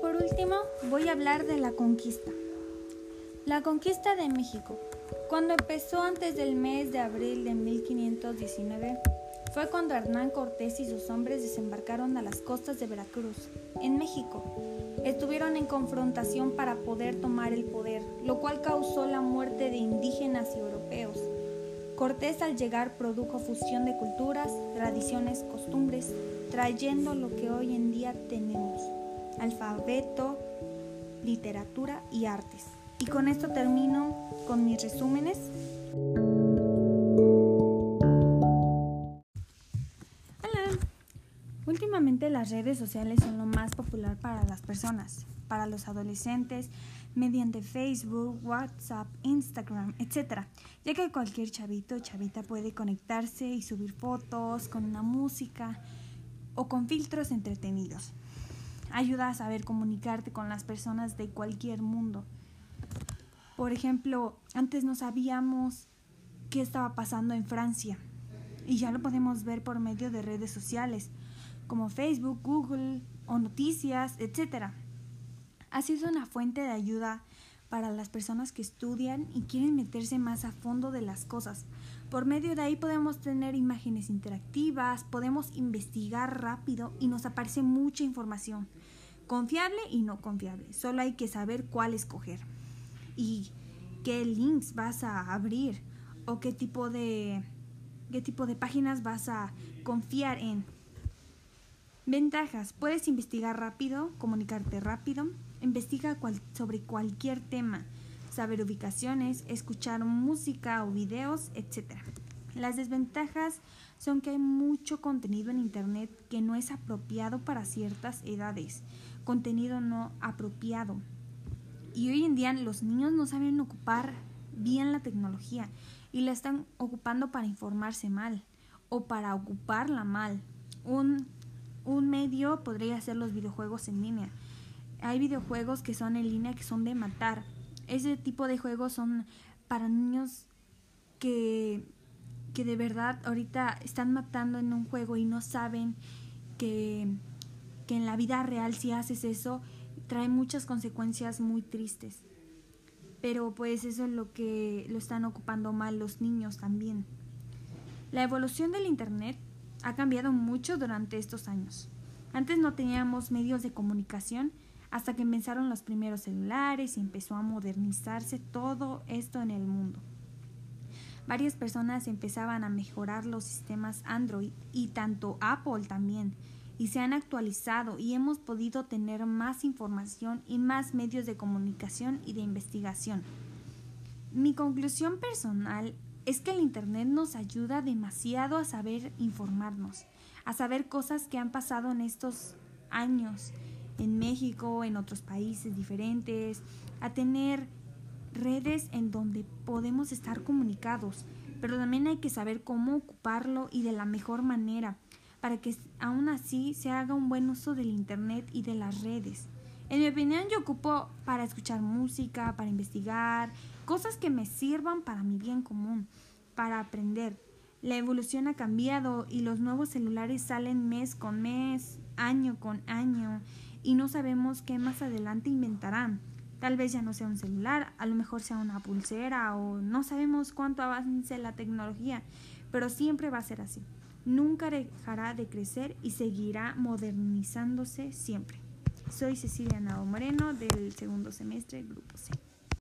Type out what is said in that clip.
por último, voy a hablar de la conquista. La conquista de México. Cuando empezó antes del mes de abril de 1519, fue cuando Hernán Cortés y sus hombres desembarcaron a las costas de Veracruz, en México. Estuvieron en confrontación para poder tomar el poder, lo cual causó la muerte de indígenas y europeos. Cortés al llegar produjo fusión de culturas, tradiciones, costumbres, trayendo lo que hoy en día tenemos, alfabeto, literatura y artes. Y con esto termino con mis resúmenes. Hola. Últimamente las redes sociales son lo más popular para las personas, para los adolescentes, mediante Facebook, WhatsApp, Instagram, etc. Ya que cualquier chavito o chavita puede conectarse y subir fotos con una música o con filtros entretenidos. Ayuda a saber comunicarte con las personas de cualquier mundo. Por ejemplo, antes no sabíamos qué estaba pasando en Francia y ya lo podemos ver por medio de redes sociales como Facebook, Google o noticias, etc. Ha sido una fuente de ayuda para las personas que estudian y quieren meterse más a fondo de las cosas. Por medio de ahí podemos tener imágenes interactivas, podemos investigar rápido y nos aparece mucha información. Confiable y no confiable. Solo hay que saber cuál escoger y qué links vas a abrir o qué tipo de qué tipo de páginas vas a confiar en. Ventajas: puedes investigar rápido, comunicarte rápido, investiga sobre cualquier tema, saber ubicaciones, escuchar música o videos, etc. Las desventajas son que hay mucho contenido en Internet que no es apropiado para ciertas edades, contenido no apropiado, y hoy en día los niños no saben ocupar bien la tecnología y la están ocupando para informarse mal o para ocuparla mal. Un, un medio podría ser los videojuegos en línea. Hay videojuegos que son en línea que son de matar. Ese tipo de juegos son para niños que, que de verdad ahorita están matando en un juego y no saben que, que en la vida real si haces eso trae muchas consecuencias muy tristes. Pero pues eso es lo que lo están ocupando mal los niños también. La evolución del Internet ha cambiado mucho durante estos años. Antes no teníamos medios de comunicación hasta que empezaron los primeros celulares y empezó a modernizarse todo esto en el mundo. Varias personas empezaban a mejorar los sistemas Android y tanto Apple también y se han actualizado y hemos podido tener más información y más medios de comunicación y de investigación. Mi conclusión personal es que el Internet nos ayuda demasiado a saber informarnos, a saber cosas que han pasado en estos años en México, en otros países diferentes, a tener redes en donde podemos estar comunicados, pero también hay que saber cómo ocuparlo y de la mejor manera para que aún así se haga un buen uso del Internet y de las redes. En mi opinión yo ocupo para escuchar música, para investigar, cosas que me sirvan para mi bien común, para aprender. La evolución ha cambiado y los nuevos celulares salen mes con mes, año con año y no sabemos qué más adelante inventarán. Tal vez ya no sea un celular, a lo mejor sea una pulsera o no sabemos cuánto avance la tecnología, pero siempre va a ser así nunca dejará de crecer y seguirá modernizándose siempre. Soy Cecilia Nao Moreno del segundo semestre, Grupo C.